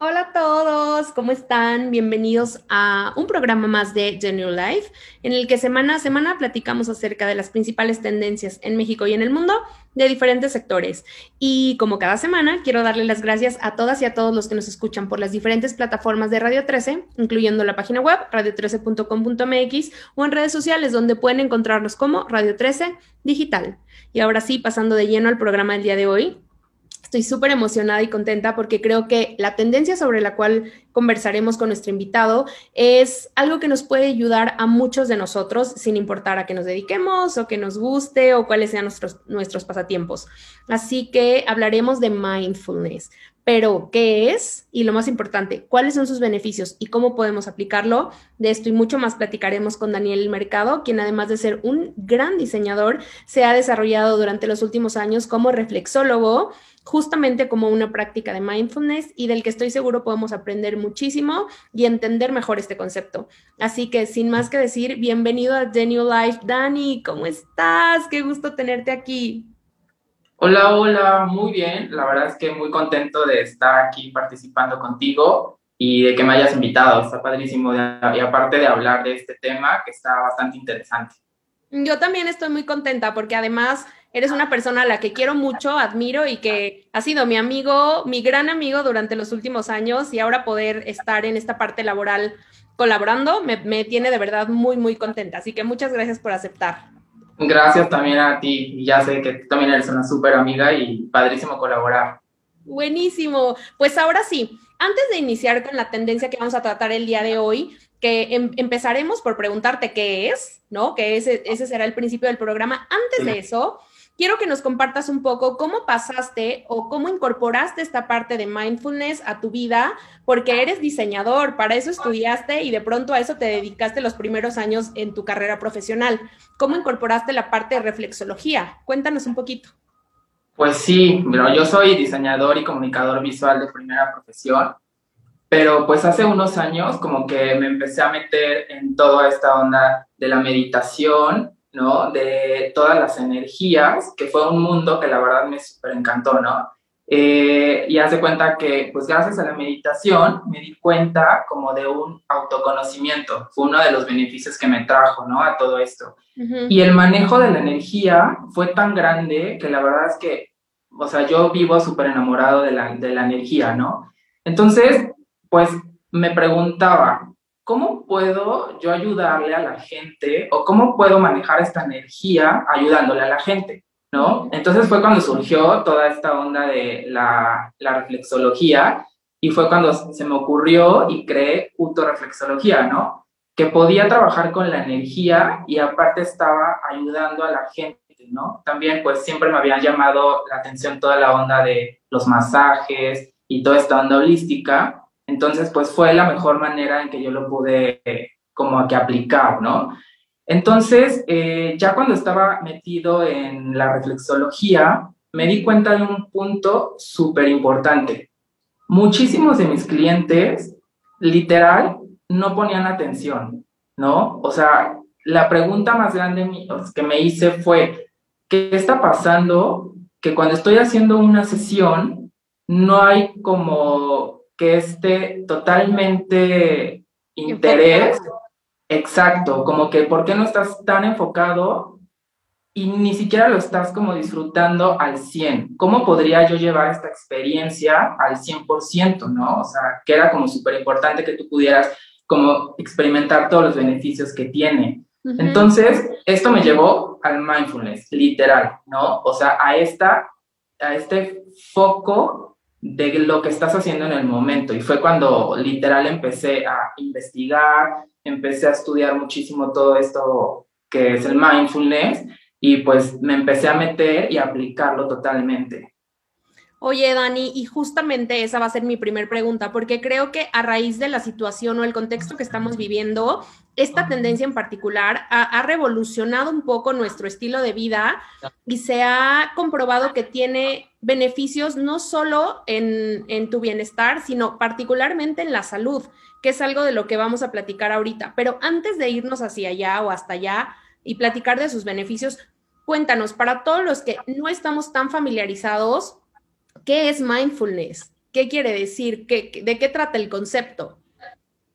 Hola a todos, ¿cómo están? Bienvenidos a un programa más de The New Life, en el que semana a semana platicamos acerca de las principales tendencias en México y en el mundo de diferentes sectores. Y como cada semana, quiero darle las gracias a todas y a todos los que nos escuchan por las diferentes plataformas de Radio 13, incluyendo la página web radio13.com.mx o en redes sociales donde pueden encontrarnos como Radio 13 Digital. Y ahora sí, pasando de lleno al programa del día de hoy, Estoy súper emocionada y contenta porque creo que la tendencia sobre la cual conversaremos con nuestro invitado es algo que nos puede ayudar a muchos de nosotros, sin importar a qué nos dediquemos o que nos guste o cuáles sean nuestros, nuestros pasatiempos. Así que hablaremos de mindfulness. Pero, ¿qué es? Y lo más importante, ¿cuáles son sus beneficios y cómo podemos aplicarlo? De esto y mucho más platicaremos con Daniel Mercado, quien además de ser un gran diseñador, se ha desarrollado durante los últimos años como reflexólogo justamente como una práctica de mindfulness y del que estoy seguro podemos aprender muchísimo y entender mejor este concepto. Así que sin más que decir, bienvenido a The New Life. Dani, ¿cómo estás? Qué gusto tenerte aquí. Hola, hola, muy bien. La verdad es que muy contento de estar aquí participando contigo y de que me hayas invitado. Está padrísimo. y aparte de hablar de este tema que está bastante interesante. Yo también estoy muy contenta porque además eres una persona a la que quiero mucho, admiro y que ha sido mi amigo, mi gran amigo durante los últimos años y ahora poder estar en esta parte laboral colaborando me, me tiene de verdad muy, muy contenta. Así que muchas gracias por aceptar. Gracias también a ti. Ya sé que tú también eres una súper amiga y padrísimo colaborar. Buenísimo. Pues ahora sí, antes de iniciar con la tendencia que vamos a tratar el día de hoy, que em, empezaremos por preguntarte qué es, ¿no? Que ese, ese será el principio del programa. Antes de eso, quiero que nos compartas un poco cómo pasaste o cómo incorporaste esta parte de mindfulness a tu vida, porque eres diseñador, para eso estudiaste y de pronto a eso te dedicaste los primeros años en tu carrera profesional. ¿Cómo incorporaste la parte de reflexología? Cuéntanos un poquito. Pues sí, yo soy diseñador y comunicador visual de primera profesión, pero pues hace unos años como que me empecé a meter en toda esta onda de la meditación ¿no? De todas las energías, que fue un mundo que la verdad me súper encantó, ¿no? Eh, y hace cuenta que, pues gracias a la meditación, me di cuenta como de un autoconocimiento. Fue uno de los beneficios que me trajo, ¿no? A todo esto. Y el manejo de la energía fue tan grande que la verdad es que, o sea, yo vivo súper enamorado de la, de la energía, ¿no? Entonces, pues me preguntaba, ¿cómo puedo yo ayudarle a la gente o cómo puedo manejar esta energía ayudándole a la gente? ¿No? Entonces fue cuando surgió toda esta onda de la, la reflexología y fue cuando se me ocurrió y creé autoreflexología, ¿no? Que podía trabajar con la energía y aparte estaba ayudando a la gente, ¿no? También pues siempre me había llamado la atención toda la onda de los masajes y toda esta onda holística entonces, pues fue la mejor manera en que yo lo pude como que aplicar, ¿no? Entonces, eh, ya cuando estaba metido en la reflexología, me di cuenta de un punto súper importante. Muchísimos de mis clientes, literal, no ponían atención, ¿no? O sea, la pregunta más grande que me hice fue, ¿qué está pasando? Que cuando estoy haciendo una sesión, no hay como que esté totalmente interés. Exacto, como que ¿por qué no estás tan enfocado y ni siquiera lo estás como disfrutando al 100? ¿Cómo podría yo llevar esta experiencia al 100%, no? O sea, que era como súper importante que tú pudieras como experimentar todos los beneficios que tiene. Entonces, esto me llevó al mindfulness, literal, ¿no? O sea, a esta, a este foco de lo que estás haciendo en el momento. Y fue cuando literal empecé a investigar, empecé a estudiar muchísimo todo esto que es el mindfulness y pues me empecé a meter y a aplicarlo totalmente. Oye, Dani, y justamente esa va a ser mi primer pregunta, porque creo que a raíz de la situación o el contexto que estamos viviendo, esta tendencia en particular ha, revolucionado un poco nuestro estilo de vida y se ha comprobado que tiene beneficios no solo en, en tu bienestar, sino particularmente en la salud, que es algo de lo que vamos a platicar ahorita. Pero antes de irnos hacia allá o hasta allá y platicar de sus beneficios, cuéntanos, para todos los que no estamos tan familiarizados, ¿Qué es mindfulness? ¿Qué quiere decir? ¿De qué trata el concepto?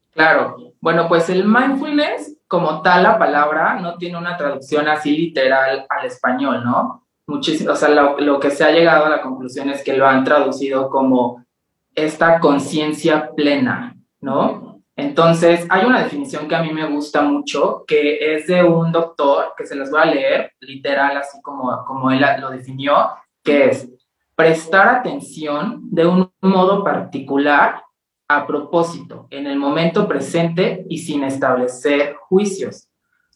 Claro, bueno, pues el mindfulness, como tal, la palabra no tiene una traducción así literal al español, ¿no? Muchísimo, o sea, lo, que se ha llegado a la conclusión es que lo han traducido como esta conciencia plena, ¿no? Entonces, hay una definición que a mí me gusta mucho, que es de un doctor, que se los voy a leer, literal, así como, como él lo definió, que es prestar atención de un modo particular a propósito, en el momento presente y sin establecer juicios,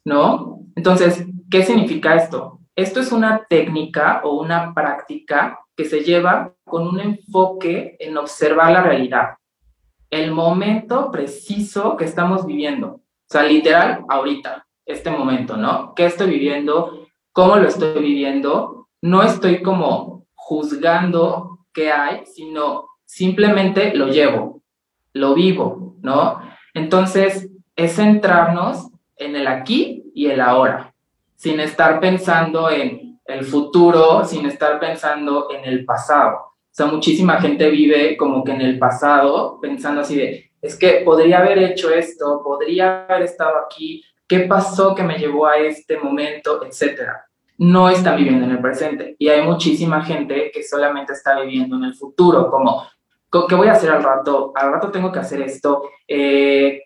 ¿no? Entonces, ¿qué significa esto? Esto es una técnica o una práctica que se lleva con un enfoque en observar la realidad, el momento preciso que estamos viviendo, o sea, literal, ahorita, este momento, ¿no? ¿Qué estoy viviendo? ¿Cómo lo estoy viviendo? No estoy como juzgando qué hay, sino simplemente lo llevo, lo vivo, ¿no? Entonces, es centrarnos en el aquí y el ahora, sin estar pensando en el futuro, sin estar pensando en el pasado. O sea, muchísima gente vive como que en el pasado, pensando así de, es que podría haber hecho esto, podría haber estado aquí, ¿qué pasó que me llevó a este momento, etcétera? No están viviendo en el presente. Y hay muchísima gente que solamente está viviendo en el futuro, como ¿Qué voy a hacer al rato? Al rato tengo que hacer esto. Eh,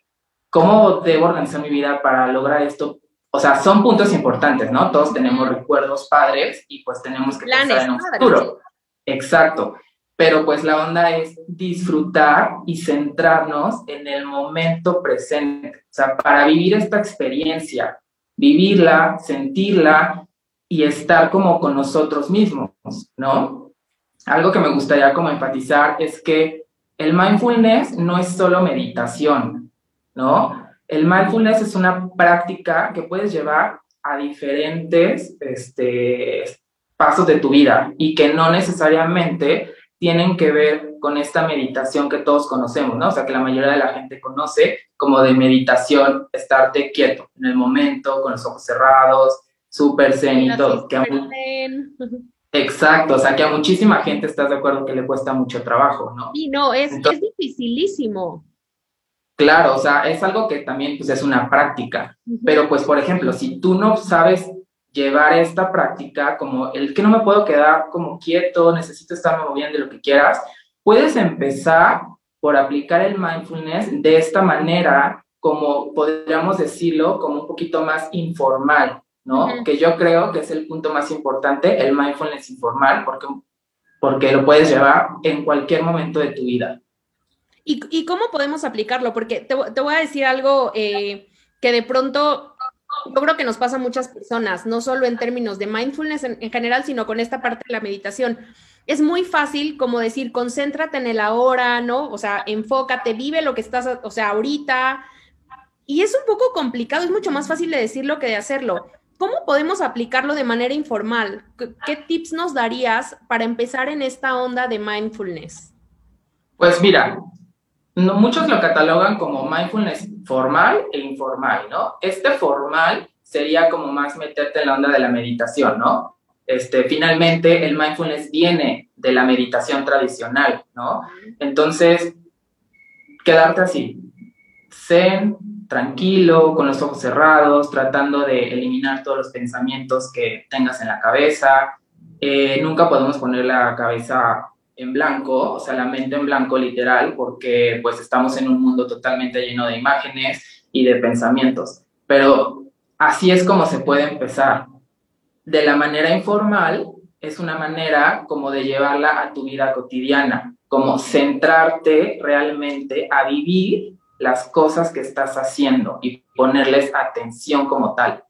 ¿Cómo debo organizar mi vida para lograr esto? O sea, son puntos importantes, ¿no? Todos tenemos recuerdos padres y pues tenemos que pensar en un futuro. Exacto. Pero pues la onda es disfrutar y centrarnos en el momento presente. O sea, para vivir esta experiencia, vivirla, sentirla y estar como con nosotros mismos, ¿no? algo que me gustaría como enfatizar es que el mindfulness no es solo meditación, ¿no? El mindfulness es una práctica que puedes llevar a diferentes este, pasos de tu vida y que no necesariamente tienen que ver con esta meditación que todos conocemos, ¿no? O sea, que la mayoría de la gente conoce como de meditación, estarte quieto en el momento, con los ojos cerrados, súper zen y todo. Que Exacto, o sea que a muchísima gente estás de acuerdo que le cuesta mucho trabajo, ¿no? Sí, no, es, es dificilísimo. Claro, o sea, es algo que también pues, es una práctica, pero pues por ejemplo, si tú no sabes llevar esta práctica como el que no me puedo quedar como quieto, necesito estarme moviendo lo que quieras, puedes empezar por aplicar el mindfulness de esta manera, como podríamos decirlo, como un poquito más informal, ¿no? Que yo creo que es el punto más importante, el mindfulness informal, porque, porque lo puedes llevar en cualquier momento de tu vida. ¿Y, cómo podemos aplicarlo? Porque te, voy a decir algo eh, que de pronto yo creo que nos pasa a muchas personas, no solo en términos de mindfulness en, en, general, sino con esta parte de la meditación. Es muy fácil como decir, concéntrate en el ahora, ¿no? O sea, enfócate, vive lo que estás, o sea, ahorita. Y es un poco complicado, es mucho más fácil de decirlo que de hacerlo. ¿Cómo podemos aplicarlo de manera informal? ¿Qué, tips nos darías para empezar en esta onda de mindfulness? Pues mira, muchos lo catalogan como mindfulness formal e informal, ¿no? Este formal sería como más meterte en la onda de la meditación, ¿no? Este, finalmente, el mindfulness viene de la meditación tradicional, ¿no? Entonces, quedarte así, zen, tranquilo, con los ojos cerrados, tratando de eliminar todos los pensamientos que tengas en la cabeza. Eh, nunca podemos poner la cabeza en blanco, o sea, la mente en blanco literal, porque pues estamos en un mundo totalmente lleno de imágenes y de pensamientos. Pero así es como se puede empezar. De la manera informal, es una manera como de llevarla a tu vida cotidiana, como centrarte realmente a vivir las cosas que estás haciendo y ponerles atención como tal,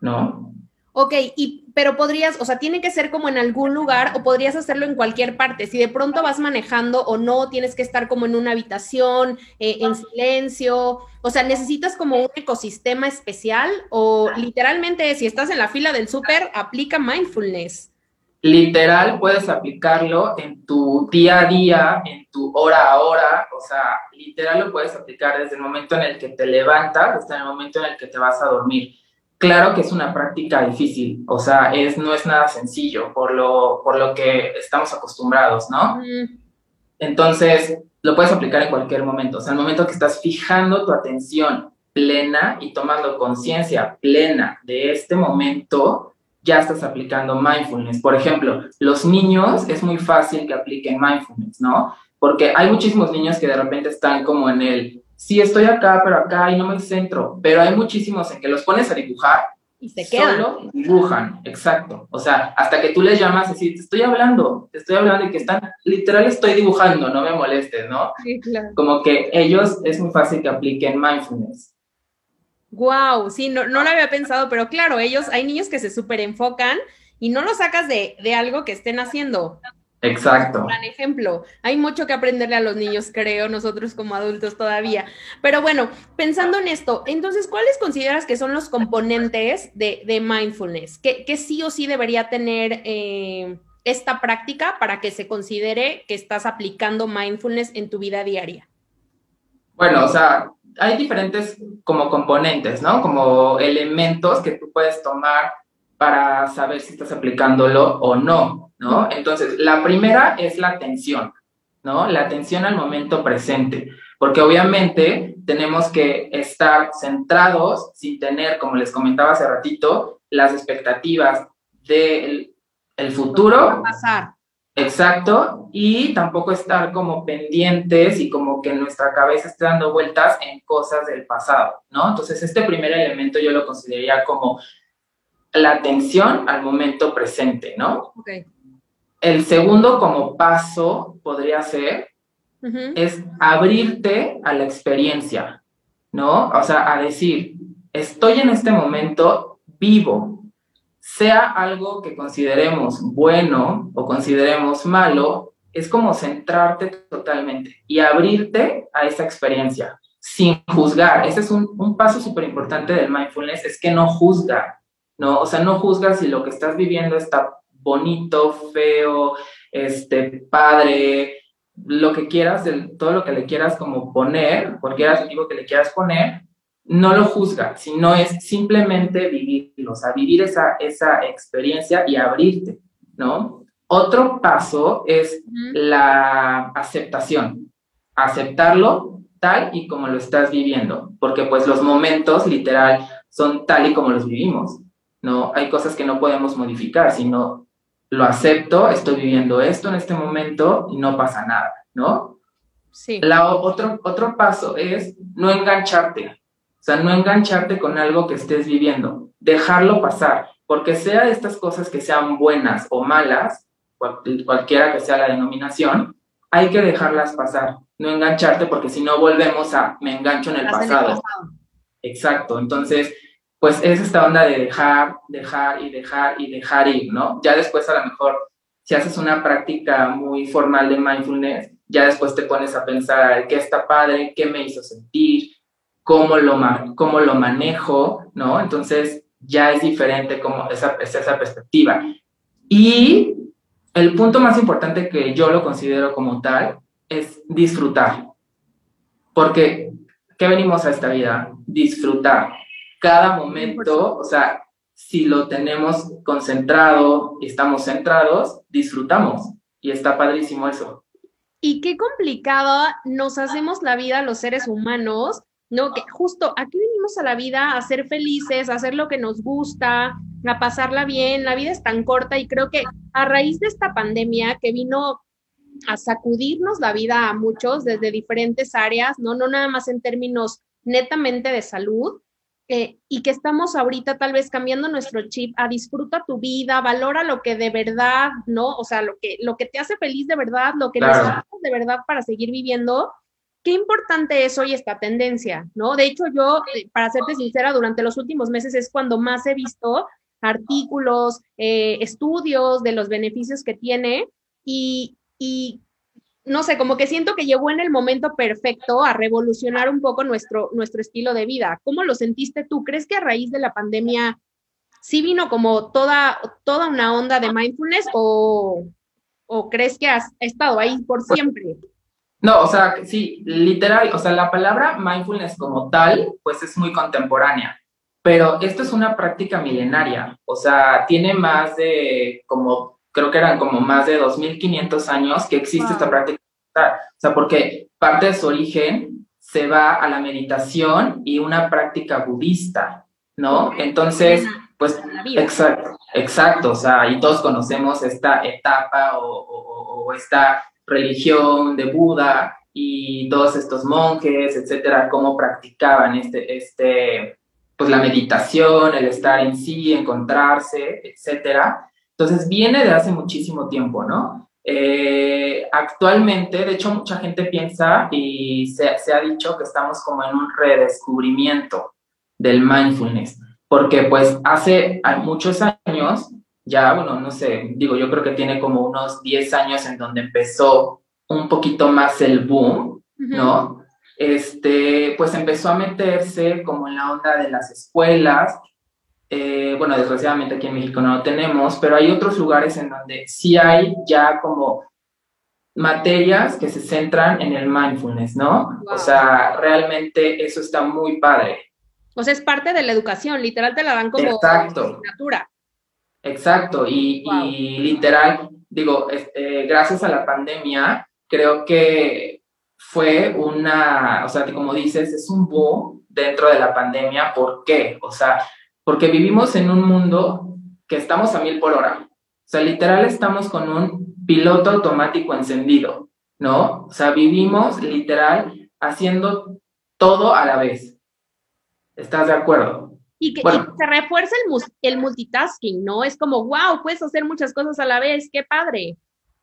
¿no? Ok, y, pero podrías, o sea, tiene que ser como en algún lugar o podrías hacerlo en cualquier parte. Si de pronto vas manejando o no, tienes que estar como en una habitación, eh, en silencio. O sea, necesitas como un ecosistema especial o literalmente si estás en la fila del súper, aplica mindfulness literal puedes aplicarlo en tu día a día, en tu hora a hora, o sea, literal lo puedes aplicar desde el momento en el que te levantas hasta el momento en el que te vas a dormir. Claro que es una práctica difícil, o sea, es, no es nada sencillo por lo, por lo que estamos acostumbrados, ¿no? Entonces, lo puedes aplicar en cualquier momento. O sea, el momento que estás fijando tu atención plena y tomando conciencia plena de este momento, ya estás aplicando mindfulness. Por ejemplo, los niños es muy fácil que apliquen mindfulness, ¿no? Porque hay muchísimos niños que de repente están como en el, sí, estoy acá, pero acá y no me centro, pero hay muchísimos en que los pones a dibujar y se quedan. Solo dibujan, exacto. O sea, hasta que tú les llamas y decir, te estoy hablando, te estoy hablando y que están, literal estoy dibujando, no me molestes, ¿no? Sí, claro. Como que ellos es muy fácil que apliquen mindfulness. Wow, sí, no, no lo había pensado, pero claro, ellos, hay niños que se súper enfocan y no lo sacas de, de algo que estén haciendo. Exacto. Gran ejemplo. Hay mucho que aprenderle a los niños, creo, nosotros como adultos todavía. Pero bueno, pensando en esto, entonces, ¿cuáles consideras que son los componentes de, de mindfulness? ¿Qué, sí o sí debería tener eh, esta práctica para que se considere que estás aplicando mindfulness en tu vida diaria? Bueno, o sea, hay diferentes como componentes, ¿no? Como elementos que tú puedes tomar para saber si estás aplicándolo o no, ¿no? Entonces, la primera es la atención, ¿no? La atención al momento presente, porque obviamente tenemos que estar centrados sin tener, como les comentaba hace ratito, las expectativas del el futuro. Pasar. Exacto, y tampoco estar como pendientes y como que nuestra cabeza esté dando vueltas en cosas del pasado, ¿no? Entonces, este primer elemento yo lo consideraría como la atención al momento presente, ¿no? Okay. El segundo como paso podría ser, es abrirte a la experiencia, ¿no? O sea, a decir, estoy en este momento vivo, sea algo que consideremos bueno o consideremos malo, es como centrarte totalmente y abrirte a esa experiencia sin juzgar. Ese es un, un paso súper importante del mindfulness, es que no juzga, ¿no? O sea, no juzgas si lo que estás viviendo está bonito, feo, este, padre, lo que quieras, todo lo que le quieras como poner, cualquier adjetivo que le quieras poner, no lo juzga, sino es simplemente vivirlo, o sea, vivir esa, esa experiencia y abrirte, ¿no? Otro paso es la aceptación, aceptarlo tal y como lo estás viviendo, porque pues los momentos literal son tal y como los vivimos. No, hay cosas que no podemos modificar, sino lo acepto, estoy viviendo esto en este momento y no pasa nada, ¿no? Sí. La, otro, otro paso es no engancharte, o sea, no engancharte con algo que estés viviendo, dejarlo pasar, porque sea de estas cosas que sean buenas o malas, cualquiera que sea la denominación, hay que dejarlas pasar, no engancharte porque si no volvemos a me engancho en el pasado. Exacto, entonces pues es esta onda de dejar, dejar y dejar y dejar ir, ¿no? Ya después a lo mejor, si haces una práctica muy formal de mindfulness, ya después te pones a pensar qué está padre, qué me hizo sentir, cómo lo, cómo lo manejo, ¿no? Entonces ya es diferente como esa, esa perspectiva. Y el punto más importante que yo lo considero como tal es disfrutar. Porque, ¿qué venimos a esta vida? Disfrutar cada momento, o sea, si lo tenemos concentrado y estamos centrados, disfrutamos. Y está padrísimo eso. Y qué complicado nos hacemos la vida los seres humanos, ¿no? Que justo aquí venimos a la vida a ser felices, a hacer lo que nos gusta, a pasarla bien. La vida es tan corta y creo que a raíz de esta pandemia que vino a sacudirnos la vida a muchos desde diferentes áreas, ¿no? No nada más en términos netamente de salud, eh, y que estamos ahorita tal vez cambiando nuestro chip a disfruta tu vida, valora lo que de verdad, ¿no? O sea, lo que, lo que te hace feliz de verdad, lo que necesitas de verdad para seguir viviendo. Qué importante es hoy esta tendencia, ¿no? De hecho, yo, eh, para serte sincera, durante los últimos meses es cuando más he visto artículos, eh, estudios de los beneficios que tiene y, y no sé, como que siento que llegó en el momento perfecto a revolucionar un poco nuestro, nuestro estilo de vida. ¿Cómo lo sentiste tú? ¿Crees que a raíz de la pandemia sí vino como toda, toda una onda de mindfulness o, o crees que has estado ahí por siempre? No, o sea, sí, literal, o sea, la palabra mindfulness como tal, pues es muy contemporánea, pero esto es una práctica milenaria, o sea, tiene más de como creo que eran como más de 2.500 años que existe esta práctica O sea, porque parte de su origen se va a la meditación y una práctica budista, ¿no? Entonces, pues, exacto, exacto, o sea, y todos conocemos esta etapa o, o esta religión de Buda y todos estos monjes, etcétera, cómo practicaban este, este, pues la meditación, el estar en sí, encontrarse, etcétera. Entonces viene de hace muchísimo tiempo, ¿no? Eh, actualmente, de hecho, mucha gente piensa y se, se, ha dicho que estamos como en un redescubrimiento del mindfulness, porque pues hace muchos años, ya, bueno, no sé, digo, yo creo que tiene como unos 10 años en donde empezó un poquito más el boom, ¿no? Este, pues empezó a meterse como en la onda de las escuelas. Eh, bueno, desgraciadamente aquí en México no lo tenemos, pero hay otros lugares en donde sí hay ya como materias que se centran en el mindfulness, ¿no? O sea, realmente eso está muy padre. O sea, es parte de la educación, literal te la dan como Exacto. Exacto, y, y literal, digo, este, gracias a la pandemia, creo que fue una, o sea, como dices, es un boom dentro de la pandemia. ¿Por qué? O sea, porque vivimos en un mundo que estamos a mil por hora. O sea, literal estamos con un piloto automático encendido, ¿no? O sea, vivimos literal haciendo todo a la vez. ¿Estás de acuerdo? Y que, se refuerza el, el multitasking, ¿no? Es como, wow, puedes hacer muchas cosas a la vez, qué padre.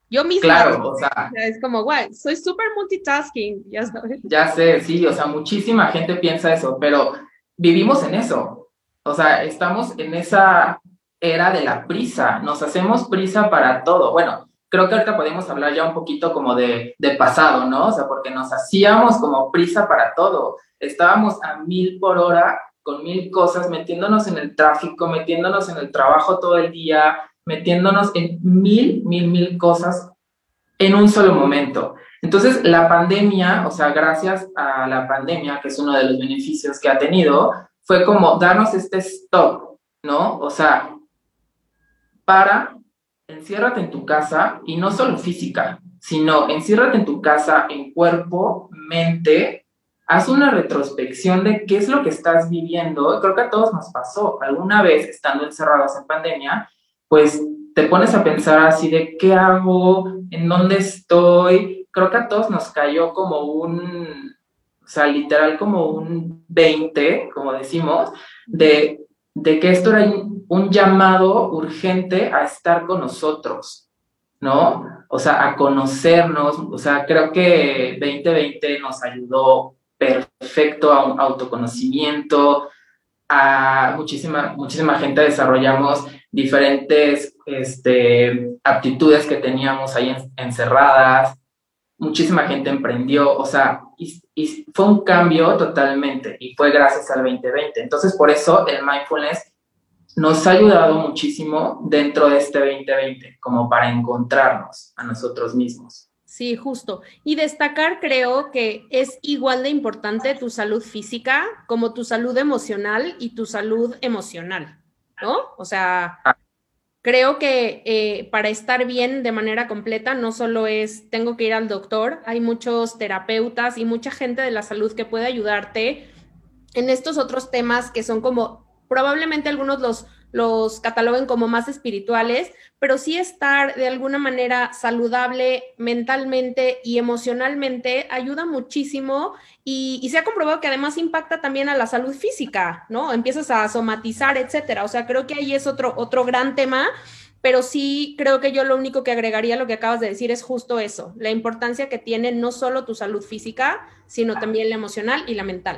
Yo misma. Claro, o sea. Es como, guay, soy súper multitasking, ya sabes. Ya sé, sí, o sea, muchísima gente piensa eso, pero vivimos en eso. O sea, estamos en esa era de la prisa, nos hacemos prisa para todo. Bueno, creo que ahorita podemos hablar ya un poquito como de, de pasado, ¿no? O sea, porque nos hacíamos como prisa para todo. Estábamos a mil por hora con mil cosas, metiéndonos en el tráfico, metiéndonos en el trabajo todo el día, metiéndonos en mil, mil, mil cosas en un solo momento. Entonces, la pandemia, o sea, gracias a la pandemia, que es uno de los beneficios que ha tenido, fue como darnos este stop, ¿no? O sea, para, enciérrate en tu casa y no solo física, sino enciérrate en tu casa en cuerpo, mente, haz una retrospección de qué es lo que estás viviendo. Creo que a todos nos pasó alguna vez estando encerrados en pandemia, pues te pones a pensar así de qué hago, en dónde estoy. Creo que a todos nos cayó como un, o sea, literal como un 20, como decimos, de, de que esto era un llamado urgente a estar con nosotros, ¿no? O sea, a conocernos. O sea, creo que 2020 nos ayudó perfecto a un autoconocimiento, a muchísima, muchísima gente desarrollamos diferentes este, aptitudes que teníamos ahí encerradas, muchísima gente emprendió, o sea, y, fue un cambio totalmente y fue gracias al 2020. Entonces, por eso el mindfulness nos ha ayudado muchísimo dentro de este 2020, como para encontrarnos a nosotros mismos. Sí, justo. Y destacar, creo que es igual de importante tu salud física como tu salud emocional y tu salud emocional, ¿no? O sea, ah. Creo que eh, para estar bien de manera completa no solo es tengo que ir al doctor, hay muchos terapeutas y mucha gente de la salud que puede ayudarte en estos otros temas que son como probablemente algunos los los cataloguen como más espirituales, pero sí estar de alguna manera saludable mentalmente y emocionalmente ayuda muchísimo y, se ha comprobado que además impacta también a la salud física, ¿no? Empiezas a somatizar, etcétera. O sea, creo que ahí es otro, otro gran tema pero sí creo que yo lo único que agregaría a lo que acabas de decir es justo eso, la importancia que tiene no solo tu salud física, sino también la emocional y la mental.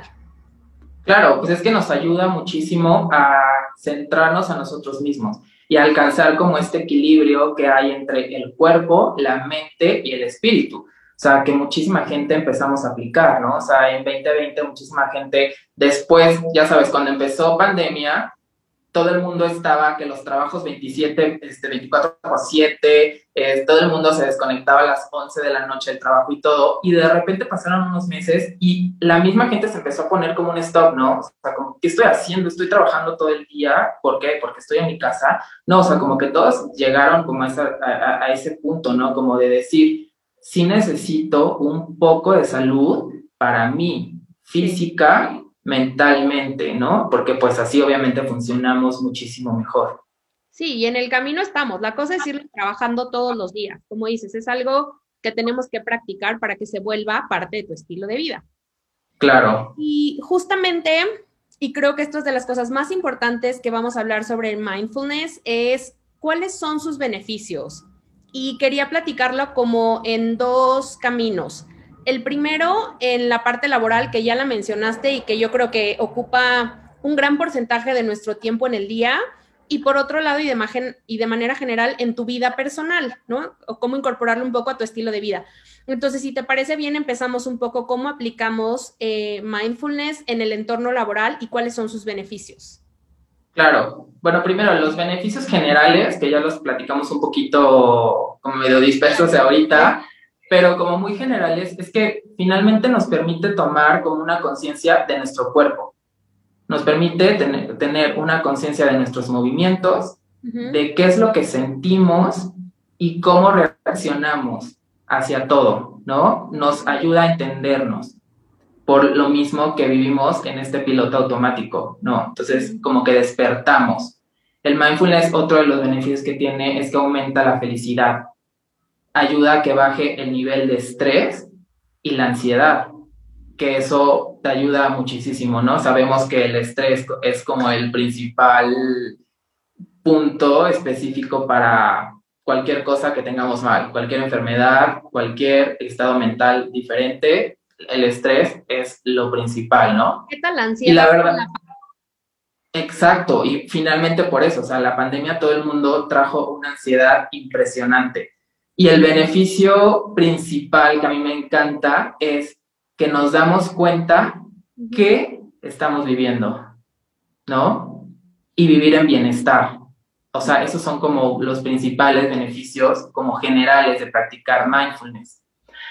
Claro, pues es que nos ayuda muchísimo a centrarnos a nosotros mismos y alcanzar como este equilibrio que hay entre el cuerpo, la mente y el espíritu. O sea, que muchísima gente empezamos a aplicar, ¿no? O sea, en 2020 muchísima gente, después, ya sabes, cuando empezó pandemia, todo el mundo estaba, que los trabajos 27, este, 24 por 7, eh, todo el mundo se desconectaba a las 11 de la noche del trabajo y todo, y de repente pasaron unos meses y la misma gente se empezó a poner como un stop, ¿no? O sea, como, ¿qué estoy haciendo? Estoy trabajando todo el día, ¿por qué? Porque estoy en mi casa. No, o sea, como que todos llegaron como a, a ese punto, ¿no? Como de decir, sí necesito un poco de salud para mí, física, mentalmente, ¿no? Porque pues así obviamente funcionamos muchísimo mejor. Sí, y en el camino estamos. La cosa es ir trabajando todos los días. Como dices, es algo que tenemos que practicar para que se vuelva parte de tu estilo de vida. Claro. Y justamente, y creo que esto es de las cosas más importantes que vamos a hablar sobre el mindfulness, es cuáles son sus beneficios. Y quería platicarlo como en dos caminos. El primero, en la parte laboral, que ya la mencionaste y que yo creo que ocupa un gran porcentaje de nuestro tiempo en el día, y por otro lado, y de, y de manera general, en tu vida personal, ¿no? O cómo incorporarlo un poco a tu estilo de vida. Entonces, si te parece bien, empezamos un poco cómo aplicamos eh, mindfulness en el entorno laboral y cuáles son sus beneficios. Claro. Bueno, primero, los beneficios generales, que ya los platicamos un poquito como medio dispersos de ahorita, pero como muy generales, es que finalmente nos permite tomar como una conciencia de nuestro cuerpo nos permite tener, una conciencia de nuestros movimientos, de qué es lo que sentimos y cómo reaccionamos hacia todo, ¿no? Nos ayuda a entendernos por lo mismo que vivimos en este piloto automático, ¿no? Entonces, como que despertamos. El mindfulness, otro de los beneficios que tiene es que aumenta la felicidad, ayuda a que baje el nivel de estrés y la ansiedad, que eso te ayuda muchísimo, ¿no? Sabemos que el estrés es como el principal punto específico para cualquier cosa que tengamos mal, cualquier enfermedad, cualquier estado mental diferente, el estrés es lo principal, ¿no? ¿Qué tal la ansiedad? Y la verdad, exacto, y finalmente por eso, o sea, la pandemia todo el mundo trajo una ansiedad impresionante. Y el beneficio principal que a mí me encanta es que nos damos cuenta que estamos viviendo, ¿no? Y vivir en bienestar. O sea, esos son como los principales beneficios como generales de practicar mindfulness.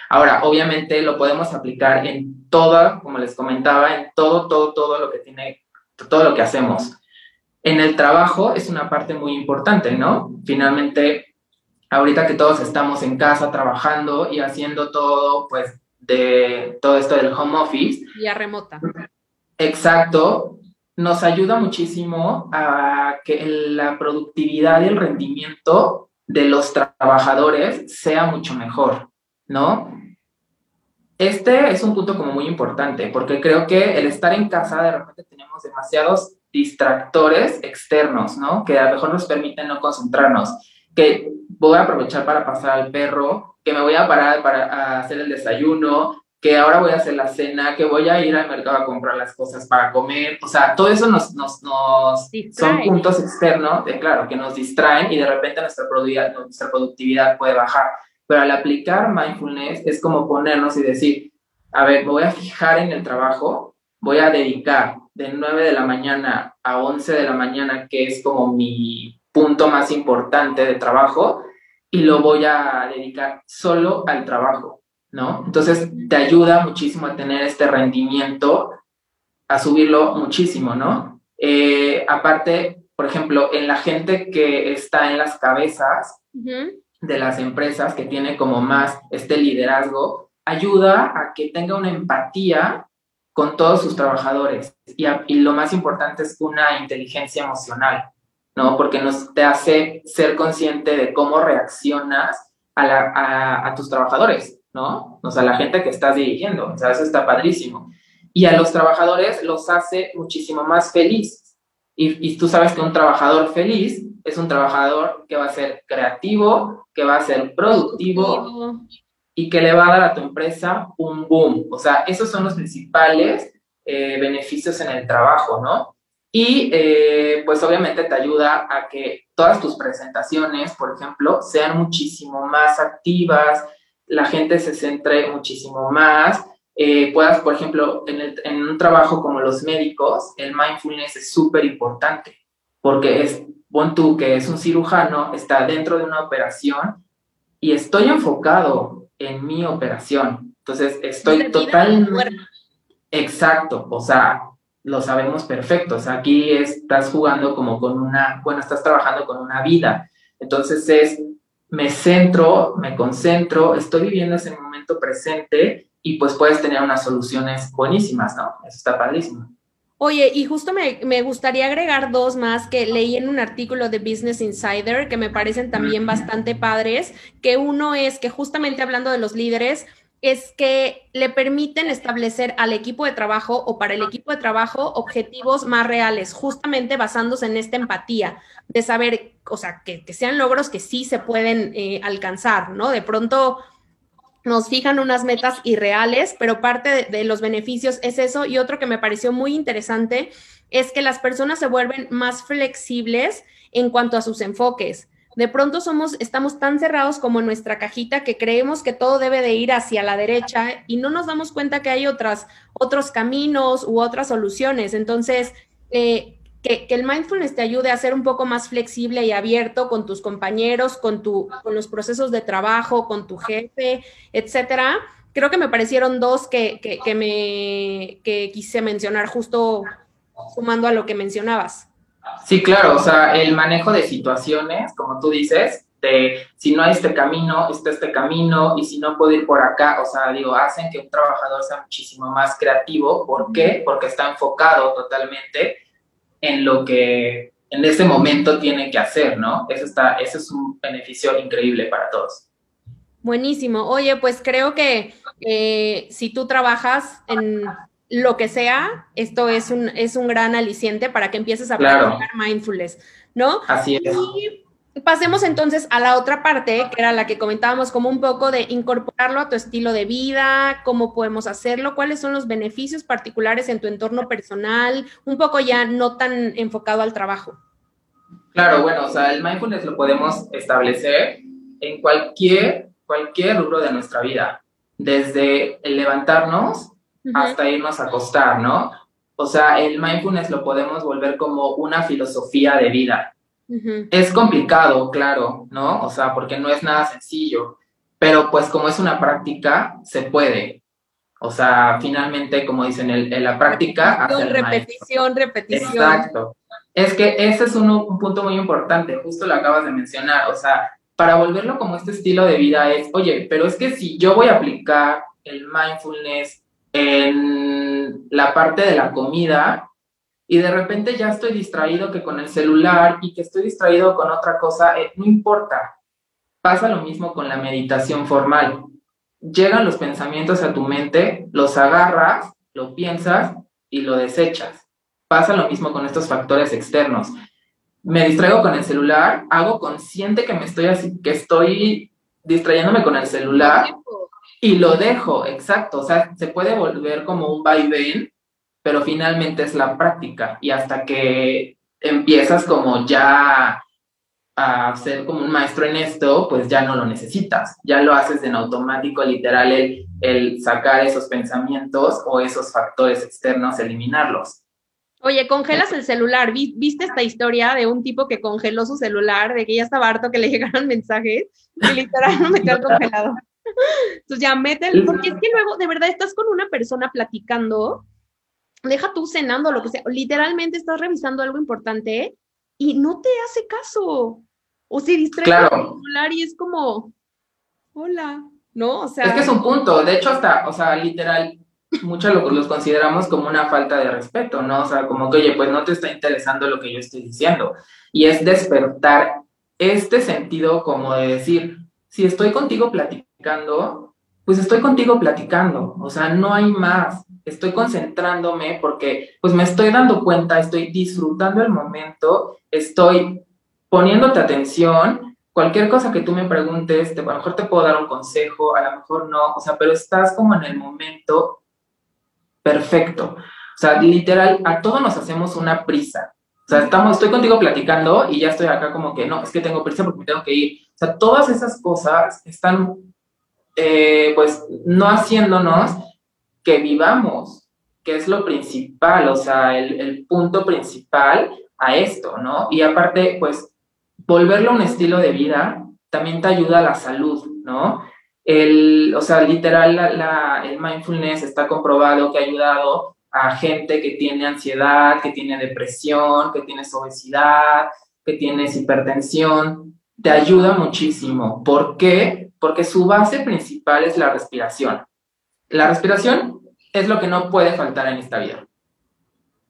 Ahora, obviamente lo podemos aplicar en toda, como les comentaba, en todo, todo, todo lo que tiene, todo lo que hacemos. En el trabajo es una parte muy importante, ¿no? Finalmente, ahorita que todos estamos en casa trabajando y haciendo todo, pues de todo esto del home office. Vía remota. Exacto, nos ayuda muchísimo a que la productividad y el rendimiento de los trabajadores sea mucho mejor, ¿no? Este es un punto como muy importante, porque creo que el estar en casa de repente tenemos demasiados distractores externos, ¿no? Que a lo mejor nos permiten no concentrarnos, que voy a aprovechar para pasar al perro, que me voy a parar para hacer el desayuno, que ahora voy a hacer la cena, que voy a ir al mercado a comprar las cosas para comer. O sea, todo eso nos, nos, nos son puntos externos, de, claro, que nos distraen y de repente nuestra productividad, nuestra productividad puede bajar. Pero al aplicar mindfulness es como ponernos y decir, a ver, me voy a fijar en el trabajo, voy a dedicar de 9 de la mañana a 11 de la mañana, que es como mi punto más importante de trabajo, y lo voy a dedicar solo al trabajo, ¿no? Entonces te ayuda muchísimo a tener este rendimiento, a subirlo muchísimo, ¿no? Eh, aparte, por ejemplo, en la gente que está en las cabezas de las empresas, que tiene como más este liderazgo, ayuda a que tenga una empatía con todos sus trabajadores y, y lo más importante es una inteligencia emocional. ¿No? Porque nos te hace ser consciente de cómo reaccionas a, tus trabajadores, ¿no? O sea, a la gente que estás dirigiendo, o sea, eso está padrísimo. Y a los trabajadores los hace muchísimo más felices. Y, y tú sabes que un trabajador feliz es un trabajador que va a ser creativo, que va a ser productivo y que le va a dar a tu empresa un boom. O sea, esos son los principales eh, beneficios en el trabajo, ¿no? Y eh, pues obviamente te ayuda a que todas tus presentaciones, por ejemplo, sean muchísimo más activas, la gente se centre muchísimo más, eh, puedas, por ejemplo, en, en, un trabajo como los médicos, el mindfulness es súper importante, porque es, pon tú que es un cirujano, está dentro de una operación y estoy enfocado en mi operación. Entonces, estoy totalmente... Exacto, o sea, lo sabemos perfecto. O sea, aquí estás jugando como con una, bueno, estás trabajando con una vida. Entonces es me centro, me concentro, estoy viviendo ese momento presente y pues puedes tener unas soluciones buenísimas, ¿no? Eso está padrísimo. Oye, y justo me, me, gustaría agregar dos más que leí en un artículo de Business Insider que me parecen también bastante padres, que uno es que justamente hablando de los líderes, es que le permiten establecer al equipo de trabajo o para el equipo de trabajo objetivos más reales, justamente basándose en esta empatía, de saber, o sea, que, sean logros que sí se pueden eh, alcanzar, ¿no? De pronto nos fijan unas metas irreales, pero parte de, de los beneficios es eso. Y otro que me pareció muy interesante es que las personas se vuelven más flexibles en cuanto a sus enfoques de pronto somos, estamos tan cerrados como en nuestra cajita que creemos que todo debe de ir hacia la derecha y no nos damos cuenta que hay otras, otros caminos u otras soluciones. Entonces, eh, que, el mindfulness te ayude a ser un poco más flexible y abierto con tus compañeros, con, tu, con los procesos de trabajo, con tu jefe, etcétera. Creo que me parecieron dos que, que, me que quise mencionar justo sumando a lo que mencionabas. Sí, claro, o sea, el manejo de situaciones, como tú dices, de si no hay este camino, está este camino, y si no puedo ir por acá, o sea, digo, hacen que un trabajador sea muchísimo más creativo. ¿Por qué? Porque está enfocado totalmente en lo que en ese momento tiene que hacer, ¿no? Eso, está, eso es un beneficio increíble para todos. Buenísimo. Oye, pues creo que eh, si tú trabajas en lo que sea, esto es un, es un gran aliciente para que empieces a practicar mindfulness, ¿no? Así es. Y pasemos entonces a la otra parte, que era la que comentábamos, como un poco de incorporarlo a tu estilo de vida, cómo podemos hacerlo, cuáles son los beneficios particulares en tu entorno personal, un poco ya no tan enfocado al trabajo. Claro, bueno, o sea, el mindfulness lo podemos establecer en cualquier, cualquier rubro de nuestra vida, desde el levantarnos hasta irnos a acostar, ¿no? O sea, el mindfulness lo podemos volver como una filosofía de vida. Es complicado, claro, ¿no? O sea, porque no es nada sencillo, pero pues como es una práctica, se puede. O sea, finalmente, como dicen, en la práctica... Repetición, repetición, repetición. Exacto. Es que ese es un, un punto muy importante, justo lo acabas de mencionar. O sea, para volverlo como este estilo de vida es, oye, pero es que si yo voy a aplicar el mindfulness en la parte de la comida y de repente ya estoy distraído que con el celular y que estoy distraído con otra cosa, eh, no importa. Pasa lo mismo con la meditación formal. Llegan los pensamientos a tu mente, los agarras, lo piensas y lo desechas. Pasa lo mismo con estos factores externos. Me distraigo con el celular, hago consciente que me estoy así, que estoy distrayéndome con el celular y lo dejo, exacto. O sea, se puede volver como un vaivén, pero finalmente es la práctica. Y hasta que empiezas como ya a ser como un maestro en esto, pues ya no lo necesitas. Ya lo haces en automático, literal, el, el sacar esos pensamientos o esos factores externos, eliminarlos. Oye, congelas el celular. ¿Viste esta historia de un tipo que congeló su celular, de que ya estaba harto que le llegaran mensajes y literal no metió al congelador? Entonces ya mételo, porque es que luego de verdad estás con una persona platicando, deja tú cenando, lo que sea, literalmente estás revisando algo importante y no te hace caso. O se distrae con el celular y es como, hola, ¿no? O sea. Es que es un punto, de hecho, hasta, o sea, literal, muchos lo, los consideramos como una falta de respeto, ¿no? O sea, como que, oye, pues no te está interesando lo que yo estoy diciendo. Y es despertar este sentido como de decir, si estoy contigo platicando, pues estoy contigo platicando, o sea, no hay más. Estoy concentrándome porque pues me estoy dando cuenta, estoy disfrutando el momento, estoy poniéndote atención. Cualquier cosa que tú me preguntes, te, a lo mejor te puedo dar un consejo, a lo mejor no, o sea, pero estás como en el momento perfecto. O sea, literal, a todos nos hacemos una prisa. O sea, estamos, estoy contigo platicando y ya estoy acá como que no, es que tengo prisa porque me tengo que ir. O sea, todas esas cosas están eh, pues no haciéndonos que vivamos, que es lo principal, o sea, el, punto principal a esto, ¿no? Y aparte, pues, volverlo un estilo de vida también te ayuda a la salud, ¿no? El, o sea, literal, la, el mindfulness está comprobado que ha ayudado a gente que tiene ansiedad, que tiene depresión, que tiene obesidad, que tiene hipertensión, te ayuda muchísimo. ¿Por qué? Porque su base principal es la respiración. La respiración es lo que no puede faltar en esta vida.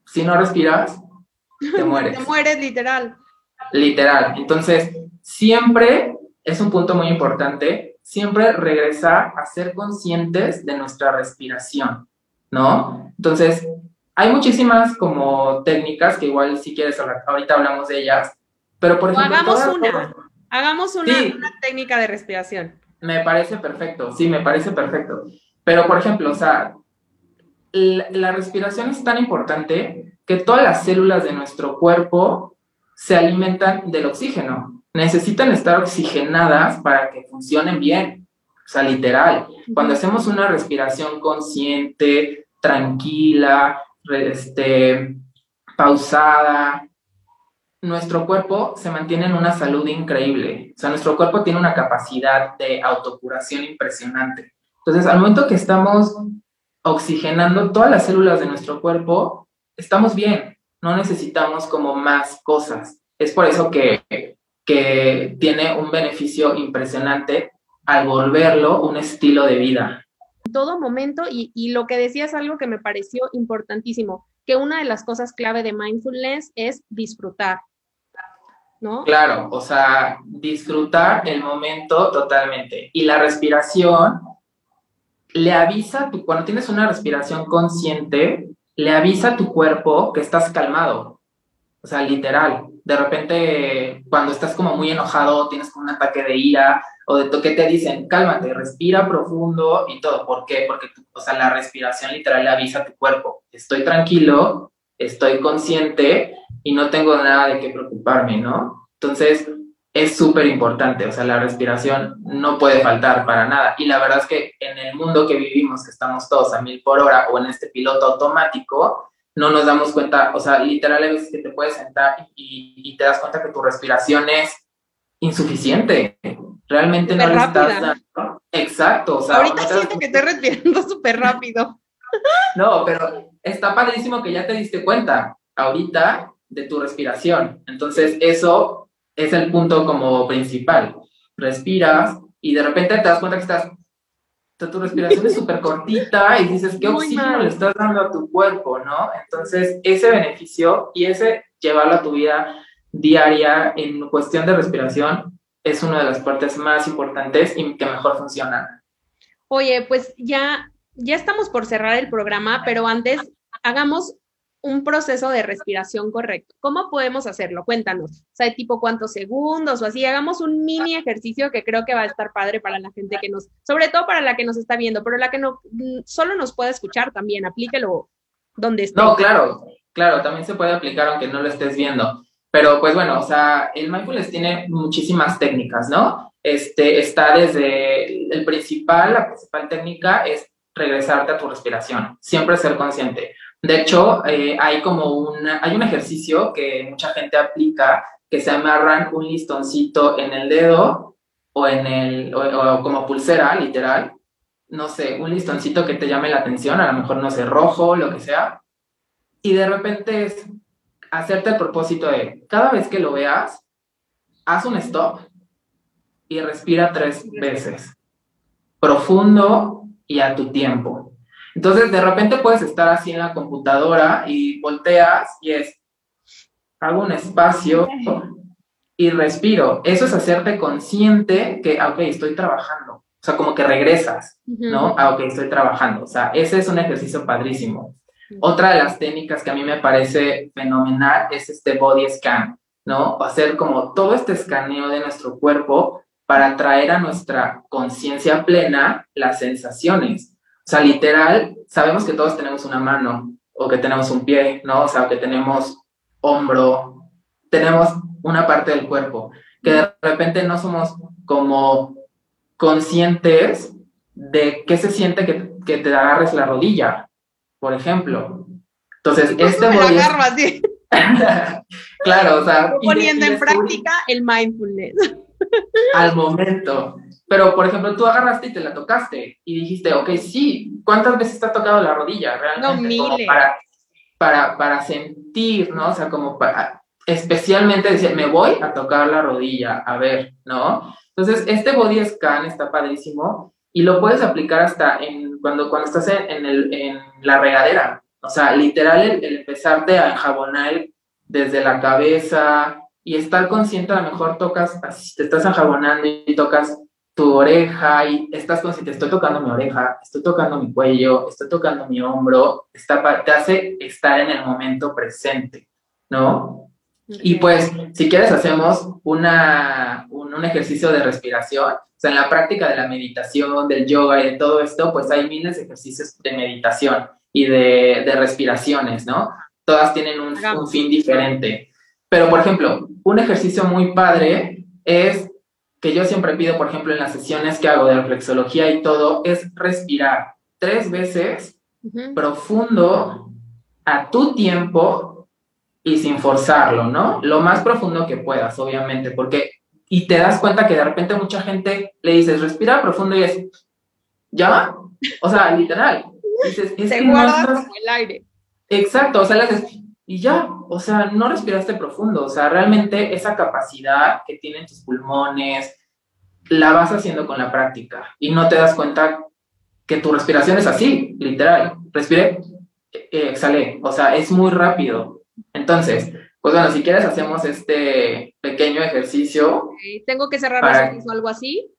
Si no respiras, te mueres. te mueres literal. Literal. Entonces, siempre es un punto muy importante, siempre regresar a ser conscientes de nuestra respiración, ¿no? Entonces, hay muchísimas como técnicas que igual si quieres ahorita hablamos de ellas, pero por ejemplo... hagamos una, hagamos una, una técnica de respiración. Me parece perfecto, sí, me parece perfecto. Pero por ejemplo, o sea, la, respiración es tan importante que todas las células de nuestro cuerpo se alimentan del oxígeno. Necesitan estar oxigenadas para que funcionen bien. O sea, literal. Cuando hacemos una respiración consciente, tranquila, este, pausada, nuestro cuerpo se mantiene en una salud increíble. O sea, nuestro cuerpo tiene una capacidad de autocuración impresionante. Entonces, al momento que estamos oxigenando todas las células de nuestro cuerpo, estamos bien, no necesitamos como más cosas. Es por eso que, que tiene un beneficio impresionante al volverlo un estilo de vida. En todo momento, y, y lo que decías algo que me pareció importantísimo, que una de las cosas clave de mindfulness es disfrutar. ¿No? Claro, o sea, disfrutar el momento totalmente. Y la respiración le avisa, tu, cuando tienes una respiración consciente, le avisa a tu cuerpo que estás calmado. O sea, literal. De repente, cuando estás como muy enojado, tienes como un ataque de ira o de que te dicen, cálmate, respira profundo y todo. ¿Por qué? Porque, o sea, la respiración literal le avisa a tu cuerpo, estoy tranquilo, estoy consciente y no tengo nada de qué preocuparme, ¿no? Entonces, es súper importante, o sea, la respiración no puede faltar para nada. Y la verdad es que en el mundo que vivimos, que estamos todos a mil por hora o en este piloto automático, no nos damos cuenta, o sea, literal a veces que te puedes sentar y, te das cuenta que tu respiración es insuficiente. Realmente no le estás dando. Exacto, o sea, ahorita siento que estoy respirando súper rápido. No, pero está padrísimo que ya te diste cuenta ahorita de tu respiración. Entonces, eso es el punto como principal. Respiras y de repente te das cuenta que estás, tu respiración es súper cortita y dices, ¿qué oxígeno le estás dando a tu cuerpo, no? Entonces, ese beneficio y ese llevarlo a tu vida diaria en cuestión de respiración es una de las partes más importantes y que mejor funcionan. Oye, pues ya, ya estamos por cerrar el programa, pero antes hagamos un proceso de respiración correcto. ¿Cómo podemos hacerlo? Cuéntanos. O sea, tipo cuántos segundos o así. Hagamos un mini ejercicio que creo que va a estar padre para la gente que nos, sobre todo para la que nos está viendo, pero la que no mm, solo nos puede escuchar también. Aplíquelo donde esté. No, claro, claro, también se puede aplicar aunque no lo estés viendo. Pero pues bueno, o sea, el mindfulness tiene muchísimas técnicas, ¿no? Este está desde el principal, la principal técnica es regresarte a tu respiración, siempre ser consciente. De hecho, eh, hay como un, hay un ejercicio que mucha gente aplica que se amarran un listoncito en el dedo o en el, o, como pulsera, literal. No sé, un listoncito que te llame la atención, a lo mejor, no sé, rojo, lo que sea. Y de repente es hacerte el propósito de, cada vez que lo veas, haz un stop y respira tres veces. Profundo y a tu tiempo. Entonces, de repente puedes estar así en la computadora y volteas y es, hago un espacio y respiro. Eso es hacerte consciente que, ah, ok, estoy trabajando. O sea, como que regresas, ¿no? Ah, ok, estoy trabajando. O sea, ese es un ejercicio padrísimo. Otra de las técnicas que a mí me parece fenomenal es este body scan, ¿no? Hacer como todo este escaneo de nuestro cuerpo para traer a nuestra conciencia plena las sensaciones. O sea, literal, sabemos que todos tenemos una mano o que tenemos un pie, ¿no? O sea, que tenemos hombro, tenemos una parte del cuerpo, que de repente no somos como conscientes de qué se siente que, que te agarres la rodilla, por ejemplo. Entonces, este me agarro así. claro, o sea... Poniendo en práctica el mindfulness. Al momento. Pero, por ejemplo, tú agarraste y te la tocaste y dijiste, ok, sí, ¿cuántas veces te ha tocado la rodilla realmente? No, para, para, para sentir, ¿no? O sea, como para, especialmente decir, me voy a tocar la rodilla, a ver, ¿no? Entonces, este body scan está padrísimo y lo puedes aplicar hasta en, cuando, cuando estás en, el, en la regadera. O sea, literal, el, el, empezarte a enjabonar desde la cabeza y estar consciente, a lo mejor tocas, te estás enjabonando y tocas tu oreja y estás consciente, estoy tocando mi oreja, estoy tocando mi cuello, estoy tocando mi hombro, está, te hace estar en el momento presente, ¿no? Y pues, si quieres, hacemos una, un, un, ejercicio de respiración. O sea, en la práctica de la meditación, del yoga y de todo esto, pues hay miles de ejercicios de meditación y de, de respiraciones, ¿no? Todas tienen un, un fin diferente. Pero, por ejemplo, un ejercicio muy padre es que yo siempre pido, por ejemplo, en las sesiones que hago de reflexología y todo, es respirar tres veces profundo a tu tiempo y sin forzarlo, ¿no? Lo más profundo que puedas, obviamente, porque y te das cuenta que de repente mucha gente le dices, respira profundo y es, ¿ya? O sea, literal. Dices, es que no el aire. Exacto, o sea, le haces, y ya, o sea, no respiraste profundo, o sea, realmente esa capacidad que tienen tus pulmones la vas haciendo con la práctica y no te das cuenta que tu respiración es así, literal, respiré, eh, exhalé, o sea, es muy rápido. Entonces, pues bueno, si quieres hacemos este pequeño ejercicio. ¿Tengo que cerrar los ojos o algo así?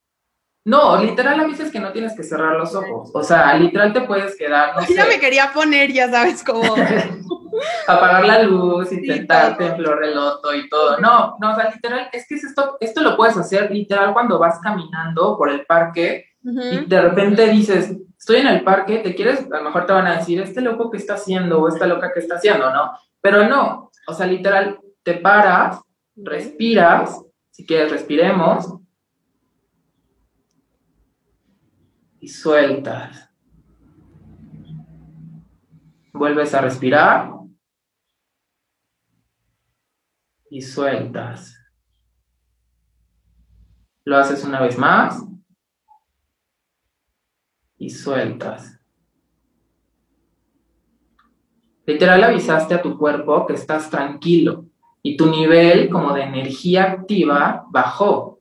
No, literal a veces que no tienes que cerrar los ojos. O sea, literal te puedes quedar. No ya me quería poner, ya sabes cómo. Apagar la luz, intentarte en flor de loto y todo. No, no, o sea, literal, es que esto, esto lo puedes hacer literal cuando vas caminando por el parque y de repente dices, estoy en el parque, te quieres, a lo mejor te van a decir, este loco que está haciendo o esta loca que está haciendo, ¿no? Pero no, o sea, literal, te paras, respiras, si quieres, respiremos. Y sueltas. Vuelves a respirar y sueltas. Lo haces una vez más y sueltas. Literal avisaste a tu cuerpo que estás tranquilo y tu nivel como de energía activa bajó.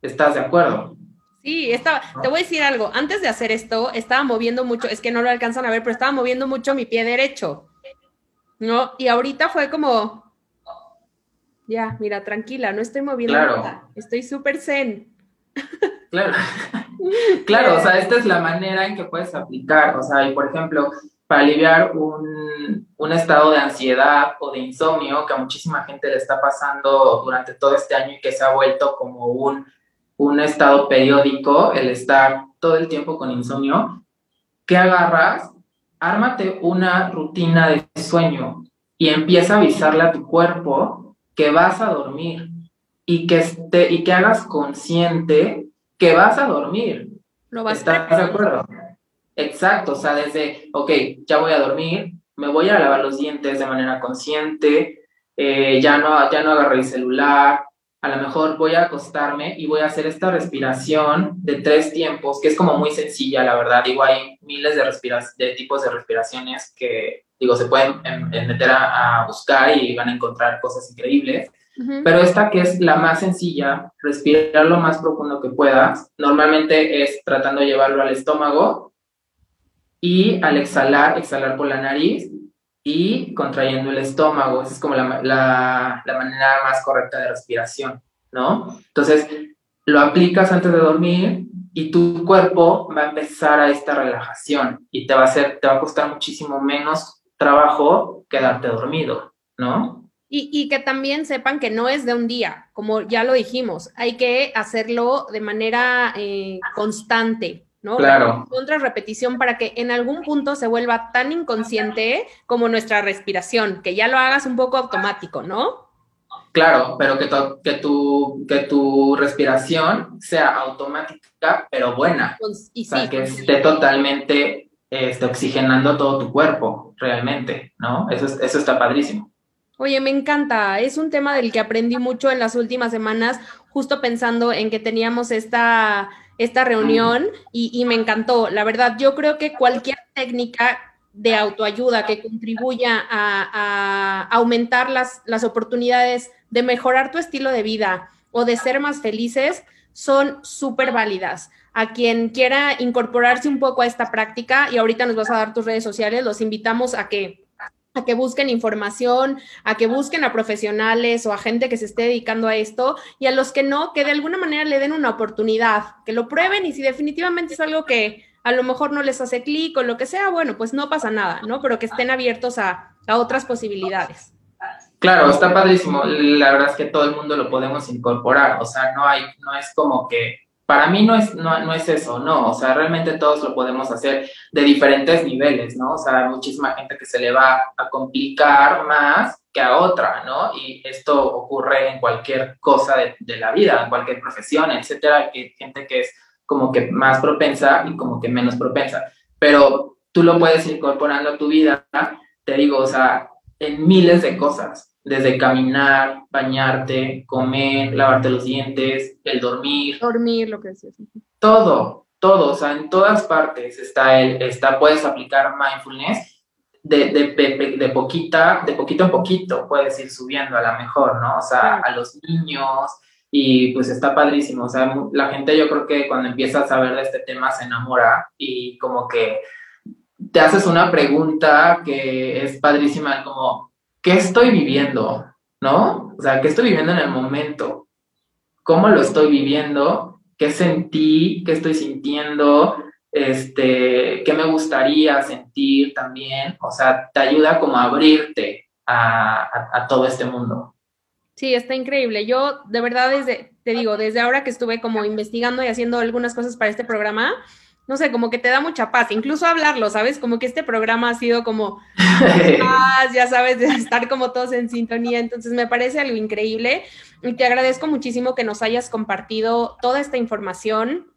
¿Estás de acuerdo? Sí, estaba, te voy a decir algo, antes de hacer esto, estaba moviendo mucho, es que no lo alcanzan a ver, pero estaba moviendo mucho mi pie derecho, ¿no? Y ahorita fue como, ya, mira, tranquila, no estoy moviendo nada, estoy súper zen. Claro, claro, o sea, esta es la manera en que puedes aplicar, o sea, y por ejemplo, para aliviar un, un estado de ansiedad o de insomnio que a muchísima gente le está pasando durante todo este año y que se ha vuelto como un un estado periódico, el estar todo el tiempo con insomnio, ¿qué agarras? Ármate una rutina de sueño y empieza a avisarle a tu cuerpo que vas a dormir y que, esté, y que hagas consciente que vas a dormir. Lo vas ¿Estás de acuerdo? Exacto, o sea, desde, ok, ya voy a dormir, me voy a lavar los dientes de manera consciente, eh, ya, no, ya no agarré el celular, a lo mejor voy a acostarme y voy a hacer esta respiración de tres tiempos, que es como muy sencilla, la verdad. Digo, hay miles de, de tipos de respiraciones que, digo, se pueden meter a, buscar y van a encontrar cosas increíbles. Pero esta que es la más sencilla, respirar lo más profundo que puedas, normalmente es tratando de llevarlo al estómago y al exhalar, exhalar por la nariz y contrayendo el estómago. Esa es como la, la, la, manera más correcta de respiración, ¿no? Entonces, lo aplicas antes de dormir y tu cuerpo va a empezar a esta relajación y te va a, hacer, te va a costar muchísimo menos trabajo quedarte dormido, ¿no? Y, y, que también sepan que no es de un día, como ya lo dijimos, hay que hacerlo de manera eh, constante, ¿no? Claro. Contra repetición para que en algún punto se vuelva tan inconsciente como nuestra respiración, que ya lo hagas un poco automático, ¿no? Claro, pero que tu, que tu, que tu respiración sea automática, pero buena. Pues, y o sea, que esté totalmente este, oxigenando todo tu cuerpo, realmente, ¿no? Eso, eso está padrísimo. Oye, me encanta. Es un tema del que aprendí mucho en las últimas semanas, justo pensando en que teníamos esta esta reunión y, me encantó. La verdad, yo creo que cualquier técnica de autoayuda que contribuya a, aumentar las, las oportunidades de mejorar tu estilo de vida o de ser más felices, son súper válidas. A quien quiera incorporarse un poco a esta práctica, y ahorita nos vas a dar tus redes sociales, los invitamos a que a que busquen información, a que busquen a profesionales o a gente que se esté dedicando a esto y a los que no, que de alguna manera le den una oportunidad, que lo prueben y si definitivamente es algo que a lo mejor no les hace clic o lo que sea, bueno, pues no pasa nada, ¿no? Pero que estén abiertos a, a otras posibilidades. Claro, está padrísimo. La verdad es que todo el mundo lo podemos incorporar. O sea, no hay, no es como que para mí no es, no, no, es eso, no, o sea, realmente todos lo podemos hacer de diferentes niveles, ¿no? O sea, hay muchísima gente que se le va a complicar más que a otra, ¿no? Y esto ocurre en cualquier cosa de, de la vida, en cualquier profesión, etcétera, hay gente que es como que más propensa y como que menos propensa, pero tú lo puedes incorporando a tu vida, te digo, o sea, en miles de cosas, desde caminar, bañarte, comer, lavarte los dientes, el dormir. Dormir, lo que decías. Todo, todo, o sea, en todas partes está el, está, puedes aplicar mindfulness de, de, de, poquita, de poquito en poquito, puedes ir subiendo a la mejor, ¿no? O sea, a los niños, y pues está padrísimo, o sea, la gente yo creo que cuando empieza a saber de este tema se enamora y como que te haces una pregunta que es padrísima, como, ¿qué estoy viviendo? ¿No? O sea, ¿qué estoy viviendo en el momento? ¿Cómo lo estoy viviendo? ¿Qué sentí? ¿Qué estoy sintiendo? Este, ¿qué me gustaría sentir también? O sea, te ayuda como a abrirte a, todo este mundo. Sí, está increíble. Yo, de verdad, desde, te digo, desde ahora que estuve como investigando y haciendo algunas cosas para este programa, no sé, como que te da mucha paz, incluso hablarlo, ¿sabes? Como que este programa ha sido como paz, ya sabes, de estar como todos en sintonía, entonces me parece algo increíble y te agradezco muchísimo que nos hayas compartido toda esta información.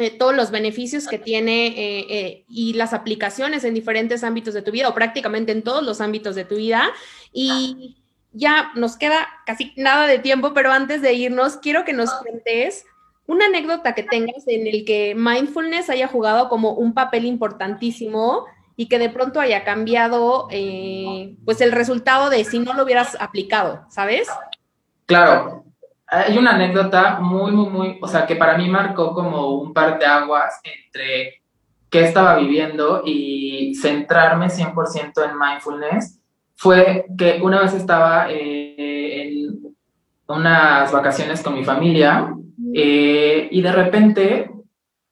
Eh, todos los beneficios que tiene eh, eh, y las aplicaciones en diferentes ámbitos de tu vida o prácticamente en todos los ámbitos de tu vida. Y ya nos queda casi nada de tiempo, pero antes de irnos, quiero que nos cuentes una anécdota que tengas en el que mindfulness haya jugado como un papel importantísimo y que de pronto haya cambiado eh, pues el resultado de si no lo hubieras aplicado, ¿sabes? Claro, hay una anécdota muy, muy, muy, o sea, que para mí marcó como un par de aguas entre qué estaba viviendo y centrarme 100% en mindfulness. Fue que una vez estaba eh, en unas vacaciones con mi familia eh, y de repente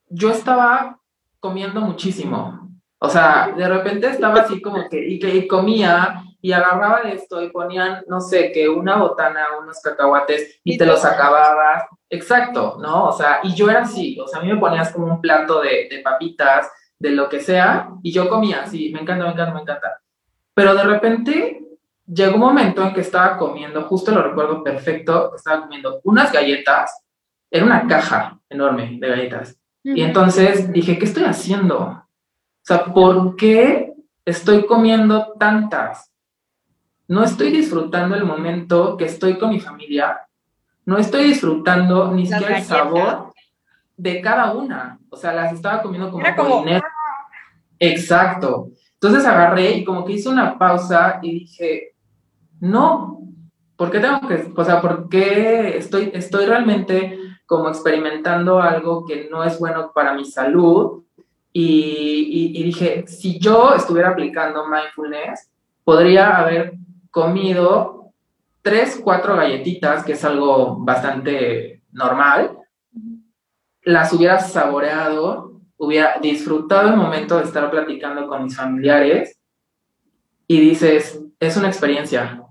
yo estaba comiendo muchísimo. O sea, de repente estaba así como que, y que comía y agarraba esto y ponían, no sé, que una botana, unos cacahuates y te los acababas. Exacto, ¿no? O sea, y yo era así, o sea, a mí me ponías como un plato de, de papitas, de lo que sea, y yo comía así, me encanta, me encanta, me encanta. Pero de repente llegó un momento en que estaba comiendo, justo lo recuerdo perfecto, estaba comiendo unas galletas era una caja enorme de galletas. Y entonces dije, ¿qué estoy haciendo? O sea, ¿por qué estoy comiendo tantas? No estoy disfrutando el momento que estoy con mi familia. No estoy disfrutando ni siquiera el sabor de cada una. O sea, las estaba comiendo como, como... dinero. Exacto. Entonces agarré y como que hice una pausa y dije, no, ¿por qué tengo que, o sea, por qué estoy, estoy realmente como experimentando algo que no es bueno para mi salud. Y, dije, si yo estuviera aplicando mindfulness, podría haber comido tres, cuatro galletitas, que es algo bastante normal, las hubiera saboreado, hubiera disfrutado el momento de estar platicando con mis familiares. Y dices, es una experiencia,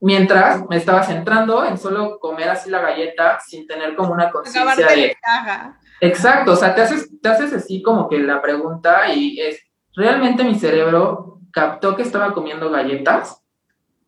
mientras me estaba centrando en solo comer así la galleta sin tener como una conciencia de... Exacto, o sea, te haces, te haces así como que la pregunta y es, ¿realmente mi cerebro captó que estaba comiendo galletas?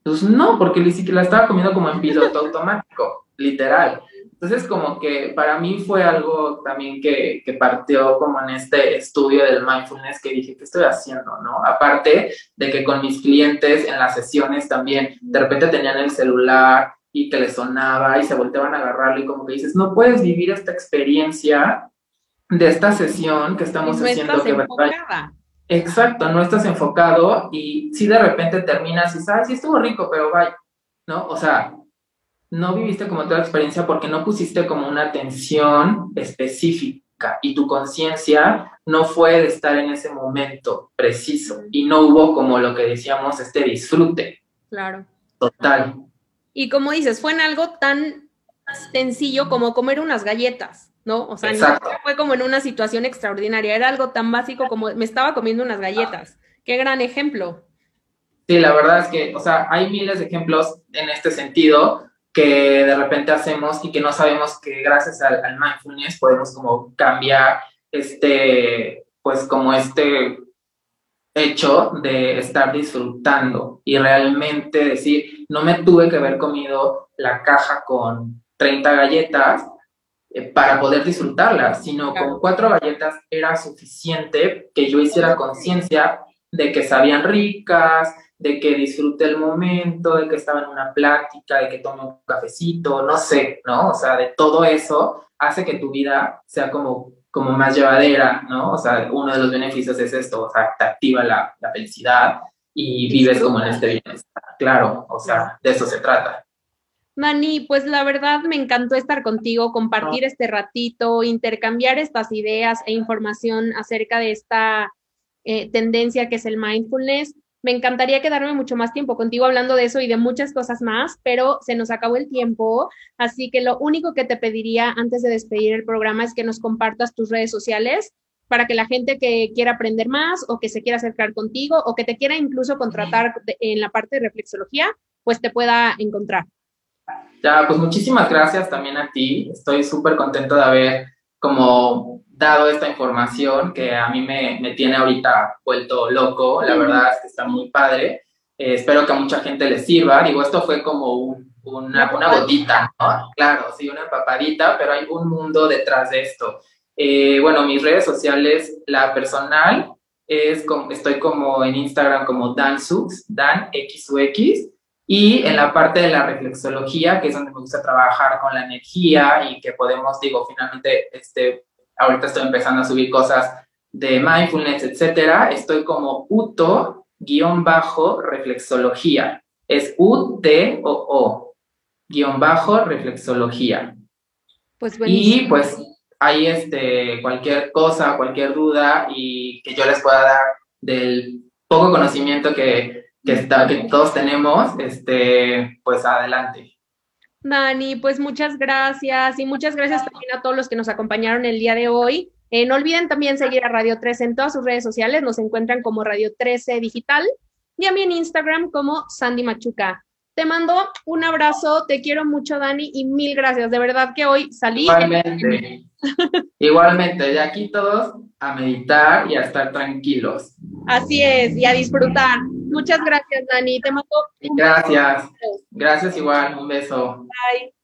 Pues no, porque ni siquiera la estaba comiendo como en piloto automático, literal. Entonces, como que para mí fue algo también que, que, partió como en este estudio del mindfulness que dije, ¿qué estoy haciendo? ¿no? Aparte de que con mis clientes en las sesiones también, de repente tenían el celular y que les sonaba y se volteaban a agarrarlo y como que dices, no puedes vivir esta experiencia de esta sesión que estamos haciendo. Que Exacto, no estás enfocado y si de repente terminas y sabes, sí estuvo rico, pero bye, ¿no? O sea, no viviste como toda la experiencia porque no pusiste como una atención específica y tu conciencia no fue de estar en ese momento preciso y no hubo como lo que decíamos, este disfrute. Claro. Total. Y como dices, fue en algo tan sencillo como comer unas galletas, ¿no? O sea, no fue como en una situación extraordinaria, era algo tan básico como me estaba comiendo unas galletas. Qué gran ejemplo. Sí, la verdad es que, o sea, hay miles de ejemplos en este sentido que de repente hacemos y que no sabemos que gracias al, al mindfulness podemos como cambiar este, pues como este hecho de estar disfrutando y realmente decir, no me tuve que haber comido la caja con 30 galletas eh, para poder disfrutarlas, sino con cuatro galletas era suficiente que yo hiciera conciencia de que sabían ricas, de que disfruté el momento, de que estaba en una plática, de que tomé un cafecito, no sé, ¿no? O sea, de todo eso hace que tu vida sea como, como más llevadera, ¿no? O sea, uno de los beneficios es esto, o sea, te activa la, la felicidad y vives como en este bienestar. Claro, o sea, de eso se trata. Mani, pues la verdad me encantó estar contigo, compartir este ratito, intercambiar estas ideas e información acerca de esta eh, tendencia que es el mindfulness. Me encantaría quedarme mucho más tiempo contigo hablando de eso y de muchas cosas más, pero se nos acabó el tiempo, así que lo único que te pediría antes de despedir el programa es que nos compartas tus redes sociales para que la gente que quiera aprender más o que se quiera acercar contigo o que te quiera incluso contratar en la parte de reflexología, pues te pueda encontrar. Ya, pues muchísimas gracias también a ti. Estoy súper contento de haber como dado esta información que a mí me, me tiene ahorita vuelto loco. La verdad es que está muy padre. Eh, espero que a mucha gente le sirva. Digo, esto fue como una, una gotita, ¿no? Claro, sí, una papadita, pero hay un mundo detrás de esto. Eh, bueno, mis redes sociales, la personal, es como, estoy como en Instagram como DanSux, DanXUX, y en la parte de la reflexología, que es donde me gusta trabajar con la energía y que podemos, digo, finalmente, este, ahorita estoy empezando a subir cosas de mindfulness, etcétera, estoy como UTO guion bajo reflexología. Es U-T-O-O guion bajo reflexología. Pues Y pues ahí este, cualquier cosa, cualquier duda y que yo les pueda dar del poco conocimiento que, que, está, que todos tenemos, este, pues adelante. Dani, pues muchas gracias y muchas gracias también a todos los que nos acompañaron el día de hoy. Eh, no olviden también seguir a Radio 13 en todas sus redes sociales, nos encuentran como Radio 13 Digital y a mí en Instagram como Sandy Machuca. Te mando un abrazo, te quiero mucho Dani y mil gracias, de verdad que hoy salí. Igualmente, igualmente, de aquí todos a meditar y a estar tranquilos. Así es, y a disfrutar. Muchas gracias, Dani. Te mando. Gracias. Gracias igual. Un beso. Bye.